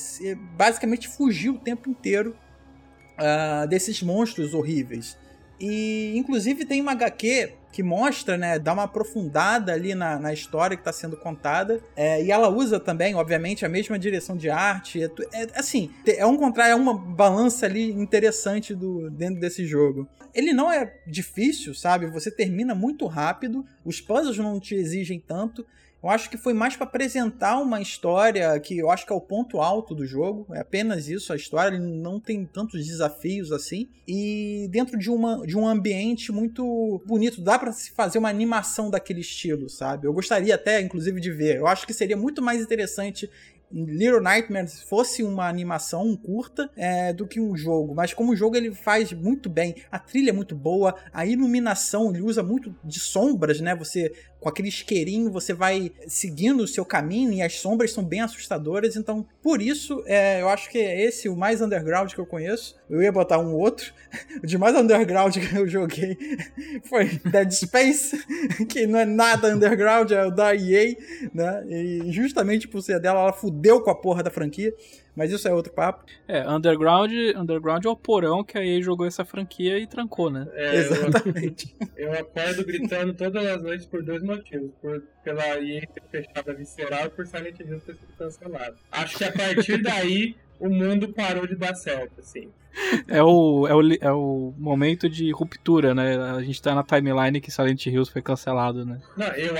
basicamente fugir o tempo inteiro ah, desses monstros horríveis. E inclusive tem uma HQ que mostra, né, dá uma aprofundada ali na, na história que está sendo contada. É, e ela usa também, obviamente, a mesma direção de arte. É, é, assim, é um contra, é uma balança ali interessante do, dentro desse jogo. Ele não é difícil, sabe? Você termina muito rápido, os puzzles não te exigem tanto. Eu acho que foi mais para apresentar uma história que eu acho que é o ponto alto do jogo. É apenas isso, a história ele não tem tantos desafios assim. E dentro de, uma, de um ambiente muito bonito, dá para se fazer uma animação daquele estilo, sabe? Eu gostaria até, inclusive, de ver. Eu acho que seria muito mais interessante Little Nightmares fosse uma animação curta é, do que um jogo, mas como o jogo ele faz muito bem, a trilha é muito boa, a iluminação ele usa muito de sombras, né? Você com aquele isqueirinho você vai seguindo o seu caminho e as sombras são bem assustadoras, então por isso é, eu acho que é esse o mais underground que eu conheço. Eu ia botar um outro, o de mais underground que eu joguei foi Dead Space, que não é nada underground, é o da EA, né? E justamente por ser dela, ela fudeu com a porra da franquia. Mas isso é outro papo. É, Underground, Underground é o porão que a EA jogou essa franquia e trancou, né? É, eu, Exatamente. eu acordo gritando todas as noites por dois motivos. Por, pela EA ter fechado a Visceral e por Silent Hill ter sido cancelado. Acho que a partir daí o mundo parou de dar certo, assim. É o, é, o, é o momento de ruptura, né? A gente tá na timeline que Silent Hills foi cancelado, né? Não, eu,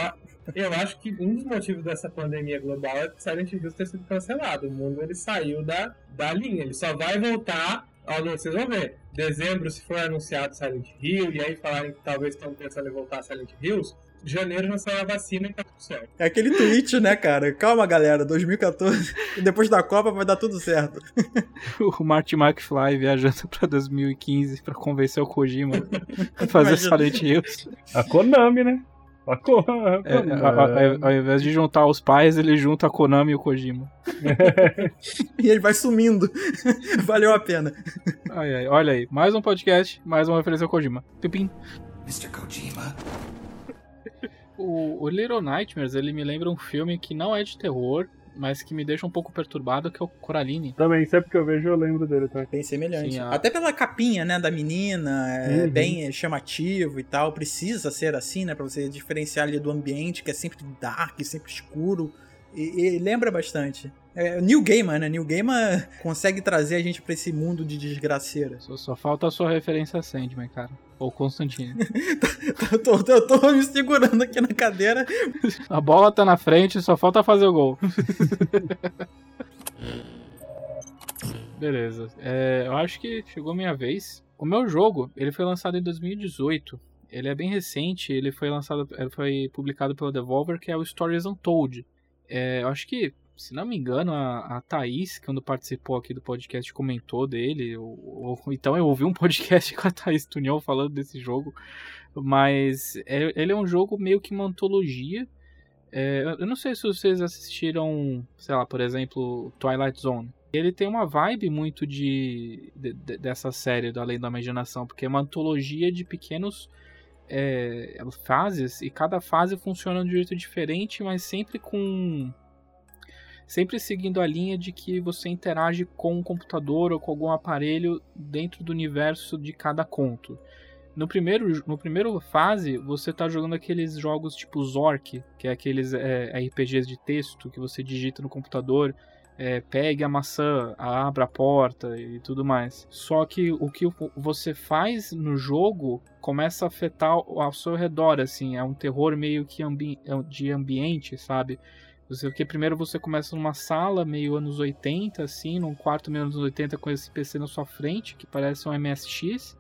eu acho que um dos motivos dessa pandemia global é Silent Hill ter sido cancelado. O mundo ele saiu da, da linha. Ele só vai voltar. Ó, não, vocês vão ver. Dezembro, se for anunciado Silent Hill, e aí falarem que talvez estão pensando em voltar a Silent Hills, janeiro já sai a vacina e tá tudo certo. É aquele tweet, né, cara? Calma, galera, 2014. E depois da Copa vai dar tudo certo. O Marty McFly viajando pra 2015 pra convencer o Kojima a fazer. Silent Hills. A Konami, né? A a É, Konami. a- a- ao invés de juntar os pais, ele junta a Konami e o Kojima. E ele vai sumindo. Valeu a pena. Ai, ai, olha aí, mais um podcast, mais uma referência ao Kojima. Pipim. Mr. Kojima. O, o Little Nightmares, ele me lembra um filme que não é de terror, mas que me deixa um pouco perturbado, que é o Coraline. Também, sempre que eu vejo eu lembro dele também. Bem semelhante. Sim, a- Até pela capinha, né, da menina, é Uhum. bem chamativo e tal. Precisa ser assim, né, pra você diferenciar ali do ambiente, que é sempre dark, sempre escuro. E, e lembra bastante. É, New Gamer, né? New Gamer consegue trazer a gente pra esse mundo de desgraceira. Só, só falta a sua referência a Sandman, cara. Ou Constantine. eu, tô, eu tô me segurando aqui na cadeira. a bola tá na frente, só falta fazer o gol. Beleza. É, eu acho que chegou a minha vez. O meu jogo, ele foi lançado em 2018. Ele é bem recente, ele foi lançado, ele foi publicado pela Devolver, que é o Stories Untold. É, eu acho que, se não me engano, a, a Thaís, quando participou aqui do podcast, comentou dele. Então eu ouvi um podcast com a Thaís Tunião falando desse jogo. Mas é- ele é um jogo meio que uma antologia. É, eu não sei se vocês assistiram, sei lá, por exemplo, Twilight Zone. Ele tem uma vibe muito de, de- de- dessa série do Além da Imaginação, porque é uma antologia de pequenos é, fases e cada fase funciona de um jeito diferente, mas sempre com sempre seguindo a linha de que você interage com um computador ou com algum aparelho dentro do universo de cada conto. No primeiro, no primeiro fase, você tá jogando aqueles jogos tipo Zork, que é aqueles é, RPGs de texto que você digita no computador, é, pegue a maçã, abra a porta e tudo mais. Só que o que você faz no jogo começa a afetar ao seu redor, assim, é um terror meio que ambi de ambiente, sabe? Porque primeiro você começa numa sala meio anos 80, assim, num quarto meio anos 80 com esse PC na sua frente, que parece um MSX,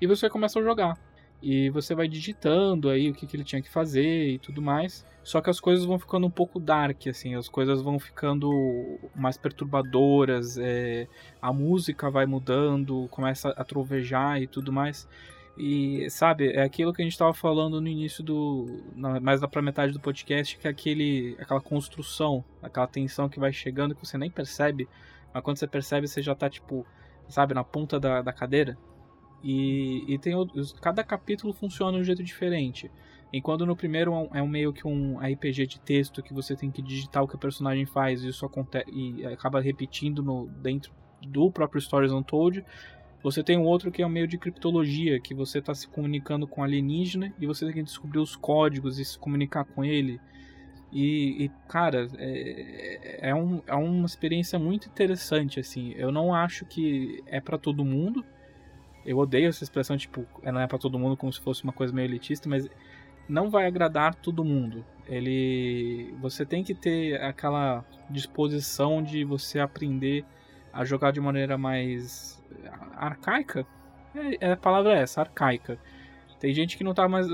e você começa a jogar. E você vai digitando aí o que, que ele tinha que fazer e tudo mais. Só que as coisas vão ficando um pouco dark, assim, as coisas vão ficando mais perturbadoras, é, a música vai mudando, começa a trovejar e tudo mais. E, sabe, é aquilo que a gente estava falando no início do. na- mais lá pra metade do podcast, que é aquele, aquela construção, aquela tensão que vai chegando que você nem percebe, mas quando você percebe, você já tá, tipo, sabe, na ponta da, da cadeira. E, e tem outros, cada capítulo funciona de um jeito diferente. Enquanto no primeiro é um- é meio que um RPG de texto que você tem que digitar o que o personagem faz e isso acontece e acaba repetindo no, dentro do próprio Stories Untold. Você tem um outro que é um meio de criptologia, que você está se comunicando com alienígena e você tem que descobrir os códigos e se comunicar com ele. E, e, cara, é, é, um, é uma experiência muito interessante, assim. Eu não acho que é para todo mundo. Eu odeio essa expressão, tipo, não é para todo mundo como se fosse uma coisa meio elitista, mas não vai agradar todo mundo. Ele, você tem que ter aquela disposição de você aprender a jogar de maneira mais arcaica. É, é, a palavra é essa, arcaica. Tem gente que não tá mais.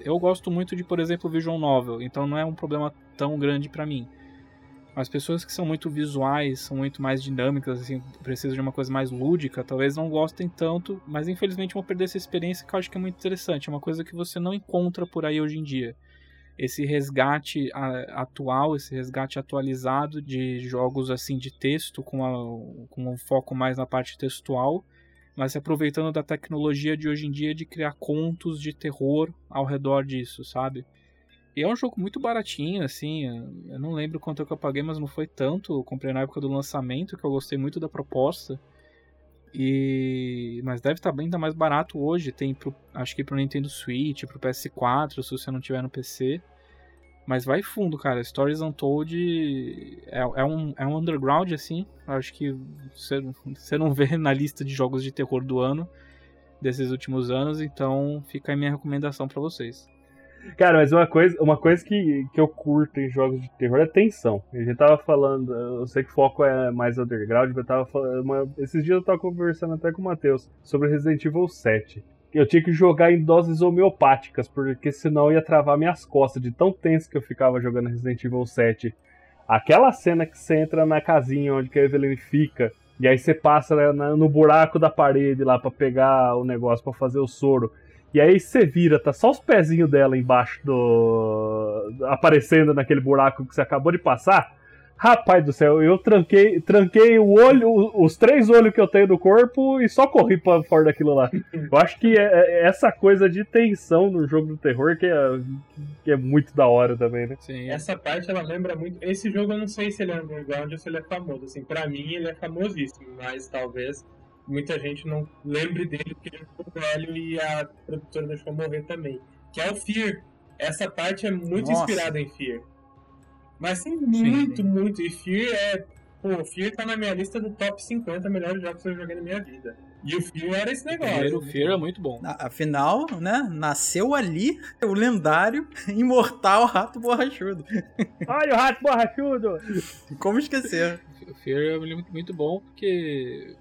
Eu gosto muito de, por exemplo, visual novel, então não é um problema tão grande pra mim. As pessoas que são muito visuais, são muito mais dinâmicas, assim, precisam de uma coisa mais lúdica, talvez não gostem tanto, mas infelizmente vão perder essa experiência que eu acho que é muito interessante. É uma coisa que você não encontra por aí hoje em dia. Esse resgate atual, esse resgate atualizado de jogos assim de texto, com, a- com um foco mais na parte textual, mas se aproveitando da tecnologia de hoje em dia de criar contos de terror ao redor disso, sabe? E é um jogo muito baratinho, assim. Eu não lembro quanto que eu paguei, mas não foi tanto. Eu comprei na época do lançamento, que eu gostei muito da proposta. E mas deve estar tá mais barato hoje. Tem pro, acho que pro Nintendo Switch, pro PS4, se você não tiver no PC. Mas vai fundo, cara. Stories Untold é, é, um, é um underground, assim. Acho que você não vê na lista de jogos de terror do ano, desses últimos anos. Então fica aí minha recomendação para vocês. Cara, mas uma coisa, uma coisa que, que eu curto em jogos de terror é tensão. A gente tava falando, eu sei que o foco é mais underground, mas tava falando. uma- esses dias eu tava conversando até com o Matheus sobre Resident Evil 7. Eu tinha que jogar em doses homeopáticas, porque senão ia travar minhas costas de tão tenso que eu ficava jogando Resident Evil 7. Aquela cena que você entra na casinha onde a Evelyn fica, e aí você passa né, no buraco da parede lá pra pegar o negócio pra fazer o soro. E aí você vira, tá só os pezinhos dela embaixo do. aparecendo naquele buraco que você acabou de passar. Rapaz do céu, eu tranquei, tranquei o olho, os três olhos que eu tenho no corpo e só corri pra fora daquilo lá. Eu acho que é, é essa coisa de tensão no jogo do terror que é, que é muito da hora também, né? Sim. Essa parte ela lembra muito. Esse jogo eu não sei se ele é underground ou se ele é famoso. Assim, pra mim ele é famosíssimo, mas talvez muita gente não lembre dele porque ele ficou velho e a produtora deixou morrer também. Que é o Fear. Essa parte é muito Nossa. inspirada em Fear. Mas sim, muito, muito. E Fear é. Pô, Fear tá na minha lista do top 50 melhores jogos que eu joguei na minha vida. E o Fear era esse negócio. Primeiro, o Fear é muito bom. Afinal, né? Nasceu ali o lendário, imortal Rato Borrachudo. Olha o rato borrachudo! Como esquecer? O Fear é muito, muito bom porque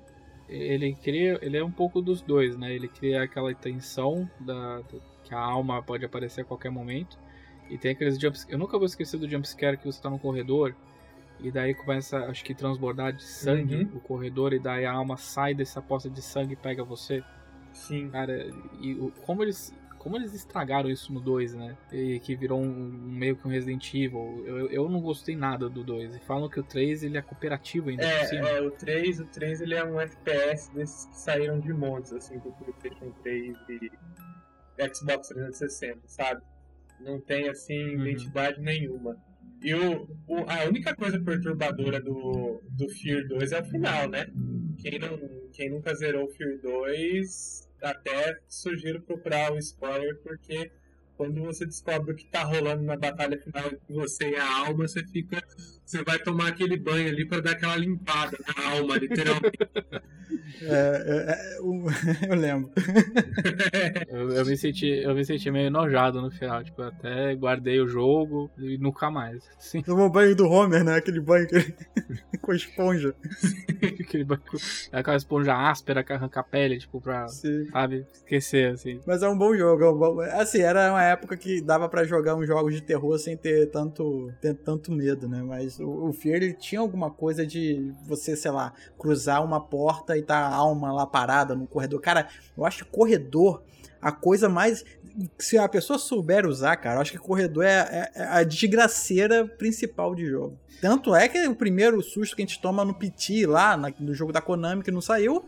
ele cria, ele é um pouco dos dois, né? Ele cria aquela tensão da, que a alma pode aparecer a qualquer momento. E tem aqueles jumps. Eu nunca vou esquecer do jumpscare que você tá no corredor. E daí começa, acho que, transbordar de sangue Uhum. o corredor. E daí a alma sai dessa poça de sangue e pega você. Sim. Cara, e como eles. Como eles estragaram isso no 2, né? E que virou um, um meio que um Resident Evil. Eu, eu não gostei nada do 2. E falam que o 3 ele é cooperativo ainda por cima. É, é, o 3, o 3 ele é um FPS desses que saíram de montes, assim, do PlayStation 3 e Xbox 360, sabe? Não tem, assim, Uhum. identidade nenhuma. E o, o- a única coisa perturbadora do, do Fear 2 é o final, né? Quem, não, quem nunca zerou o Fear 2, até sugiro procurar o spoiler, porque quando você descobre o que tá rolando na batalha final entre você e a alma, você fica. Você vai tomar aquele banho ali pra dar aquela limpada na alma, literalmente. É, é, é, o- eu lembro. Eu, eu me senti, eu me senti meio enojado no final, tipo, eu até guardei o jogo e nunca mais. Sim, Tomou banho do Homer, né? Aquele banho que ele... com esponja. aquele banco, aquela esponja áspera que arranca a pele, tipo, pra, Sim. sabe, esquecer, assim. Mas é um bom jogo. é um bom- Assim, era uma época que dava pra jogar uns jogos de terror sem ter tanto, ter tanto medo, né? Mas o, o Fear, ele tinha alguma coisa de você, sei lá, cruzar uma porta e tá a alma lá parada no corredor. Cara, eu acho que corredor, a coisa mais... Se a pessoa souber usar, cara, eu acho que corredor é, é- é a desgraceira principal de jogo. Tanto é que o primeiro susto que a gente toma no PT lá, na- no jogo da Konami que não saiu,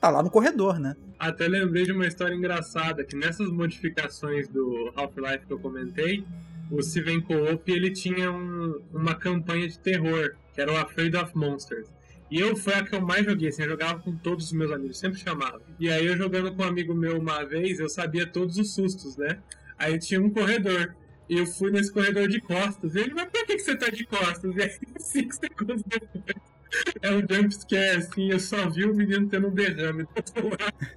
tá lá no corredor, né? Até lembrei de uma história engraçada, que nessas modificações do Half-Life que eu comentei, o Steven ele tinha um- uma campanha de terror, que era o Afraid of Monsters. E eu foi a que eu mais joguei, assim, eu jogava com todos os meus amigos, sempre chamava. E aí eu jogando com um amigo meu uma vez, eu sabia todos os sustos, né? Aí tinha um corredor. E eu fui nesse corredor de costas. E ele, mas por que, que você tá de costas? E aí, cinco segundos depois, é um jumpscare, assim, eu só vi o menino tendo um derrame.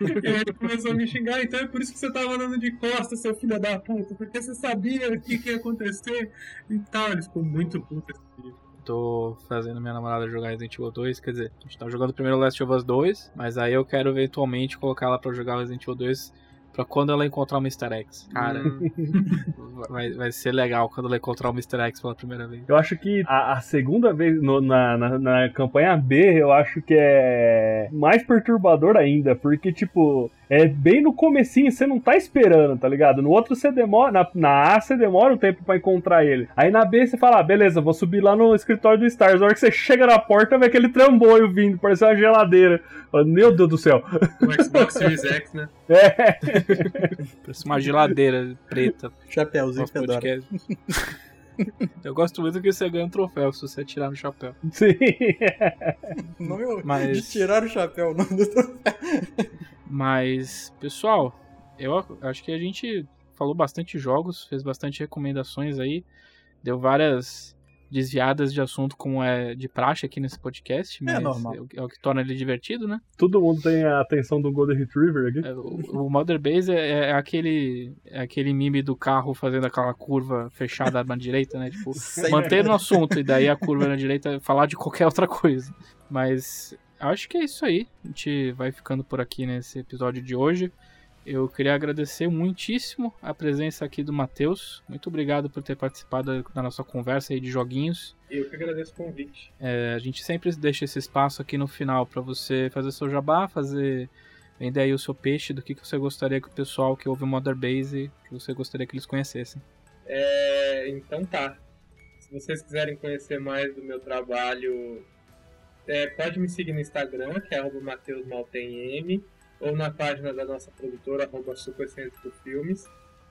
E aí ele começou a me xingar, então é por isso que você tava andando de costas, seu filho da puta, porque você sabia o que, que ia acontecer e tal. Ele ficou muito puto esse vídeo. Tô fazendo minha namorada jogar Resident Evil 2, quer dizer, a gente tá jogando primeiro Last of Us 2, mas aí eu quero eventualmente colocar ela pra jogar Resident Evil 2 pra quando ela encontrar o Mr. X. Cara, vai, vai ser legal quando ela encontrar o Mr. X pela primeira vez. Eu acho que a, a segunda vez no- na, na, na campanha B, eu acho que é mais perturbador ainda, porque, tipo, é bem no comecinho, você não tá esperando, tá ligado? No outro você demora, na, na A você demora um tempo pra encontrar ele. Aí na B você fala, ah, beleza, vou subir lá no escritório do Stars. Na hora que você chega na porta, vê aquele trambolho vindo, parece uma geladeira. Meu Deus do céu. O Xbox Series X, né? É, Parece uma geladeira preta. Chapéuzinho fedora. Eu gosto muito que você ganha um troféu se você tirar no chapéu. sim. O nome Mas- de tirar o chapéu, o nome do troféu. Mas, pessoal, eu ac- acho que a gente falou bastante jogos, fez bastante recomendações aí, deu várias desviadas de assunto como é de praxe aqui nesse podcast, mas normal. é o- é o que torna ele divertido, né? Todo mundo tem a atenção do Golden Retriever aqui. É, O, o Mother Base é, é aquele é aquele meme do carro fazendo aquela curva fechada na direita, né? Tipo, manter no assunto e daí a curva na direita é falar de qualquer outra coisa. Mas acho que é isso aí. A gente vai ficando por aqui nesse episódio de hoje. Eu queria agradecer muitíssimo a presença aqui do Matheus. Muito obrigado por ter participado da nossa conversa aí de joguinhos. Eu que agradeço o convite. É, a gente sempre deixa esse espaço aqui no final para você fazer seu jabá, fazer vender aí o seu peixe do que, que você gostaria que o pessoal que ouve o Mother Base, que você gostaria que eles conhecessem. É, então tá. Se vocês quiserem conhecer mais do meu trabalho, é, pode me seguir no Instagram, que é MatheusMaltemM, ou na página da nossa produtora, arroba Filmes.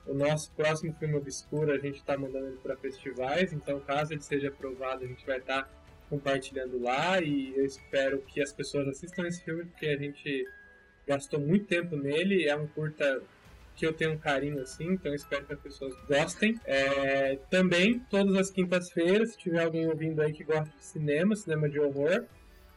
O nosso próximo filme obscuro a gente está mandando ele para festivais, então caso ele seja aprovado, a gente vai estar tá compartilhando lá e eu espero que as pessoas assistam esse filme, porque a gente gastou muito tempo nele, é um curta que eu tenho um carinho assim, então espero que as pessoas gostem. É, também, todas as quintas-feiras, se tiver alguém ouvindo aí que gosta de cinema, cinema de horror,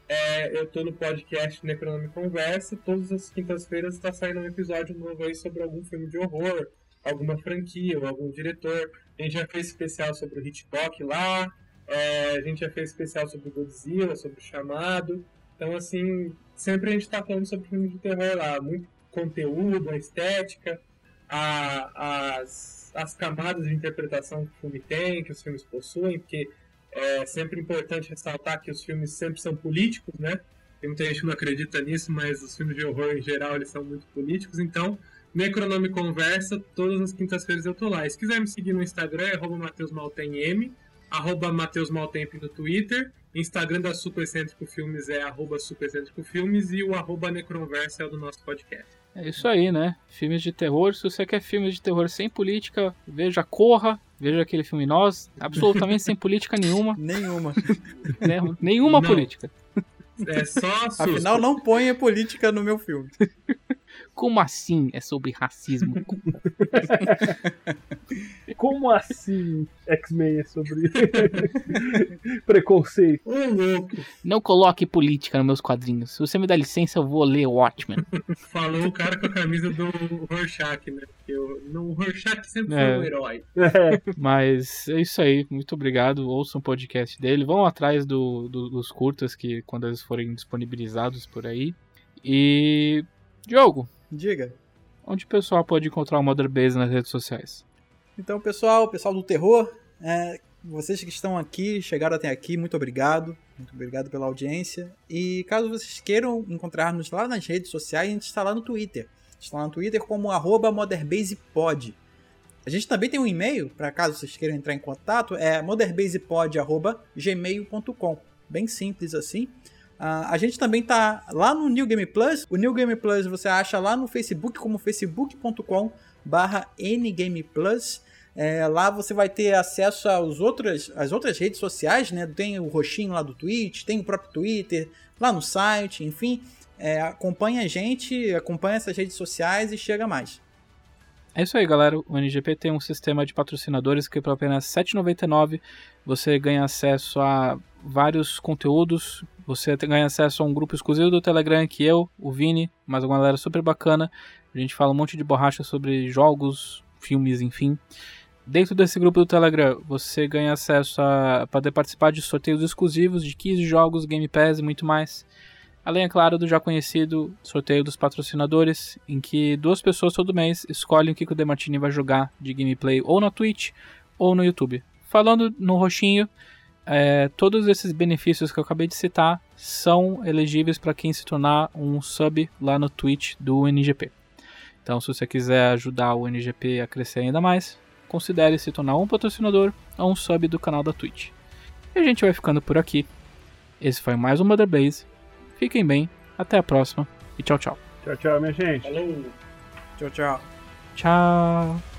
é, eu tô no podcast Necronome Conversa. Todas as quintas-feiras está saindo um episódio novo aí sobre algum filme de horror, alguma franquia ou algum diretor. A gente já fez especial sobre o Hitchcock lá, é, a gente já fez especial sobre o Godzilla, sobre o Chamado. Então, assim, sempre a gente está falando sobre filmes de terror lá. Muito conteúdo, a estética, a, as, as camadas de interpretação que o filme tem, que os filmes possuem, porque é sempre importante ressaltar que os filmes sempre são políticos, né? Tem muita gente que não acredita nisso, mas os filmes de horror em geral eles são muito políticos, então Necronome Conversa, todas as quintas-feiras eu tô lá. Se quiser me seguir no Instagram, é MatheusMaltemM, arroba no Twitter, Instagram da Supercêntrico Filmes é arroba Supercêntrico Filmes e o arroba Necronversa é o do nosso podcast. É isso aí, né? Filmes de terror. Se você quer filmes de terror sem política, veja Corra, veja aquele filme Nós, absolutamente sem política nenhuma. Nenhuma. Né? Nenhuma Não. política. É só susto. Afinal, não ponha política no meu filme. Como assim é sobre racismo? Como assim X-Men é sobre preconceito? Ô, louco! Não coloque política nos meus quadrinhos. Se você me dá licença, eu vou ler Watchmen. Falou o cara com a camisa do Rorschach, né? Porque o, no, o Rorschach sempre É. foi o herói. É, Mas é isso aí. Muito obrigado. Ouçam o podcast dele. Vão atrás do, do- dos curtas que quando eles forem disponibilizados por aí. E. Diogo, Diga. onde o pessoal pode encontrar o Mother Base nas redes sociais? Então, pessoal, pessoal do terror, é, vocês que estão aqui, chegaram até aqui, muito obrigado. Muito obrigado pela audiência. E caso vocês queiram encontrar-nos lá nas redes sociais, a gente está lá no Twitter. A gente está lá no Twitter como arroba motherbasepod. A gente também tem um e-mail, para caso vocês queiram entrar em contato, é motherbasepod.gmail.com. Bem simples assim. Ah, a gente também tá lá no New Game Plus. O New Game Plus você acha lá no Facebook como facebook.com barra ngameplus. É, lá você vai ter acesso às outras, às outras redes sociais, né? Tem o roxinho lá do Twitch, tem o próprio Twitter, lá no site, enfim. É, acompanha a gente, acompanha essas redes sociais e chega mais. É isso aí, galera. O NGP tem um sistema de patrocinadores que por apenas R$ 7,99 você ganha acesso a vários conteúdos. Você ganha acesso a um grupo exclusivo do Telegram que eu, o Vini, mais uma galera super bacana. A gente fala um monte de borracha sobre jogos, filmes, enfim. Dentro desse grupo do Telegram, você ganha acesso a poder participar de sorteios exclusivos de 15 jogos, Game Pass e muito mais. Além, é claro, do já conhecido sorteio dos patrocinadores, em que duas pessoas todo mês escolhem o que o Demartini vai jogar de gameplay ou na Twitch ou no YouTube. Falando no roxinho, é, todos esses benefícios que eu acabei de citar são elegíveis para quem se tornar um sub lá no Twitch do NGP. Então, se você quiser ajudar o NGP a crescer ainda mais, considere se tornar um patrocinador ou um sub do canal da Twitch. E a gente vai ficando por aqui. Esse foi mais um Mother Base. Fiquem bem, até a próxima e tchau, tchau. tchau, tchau, minha gente. Falou! Tchau, tchau. Tchau.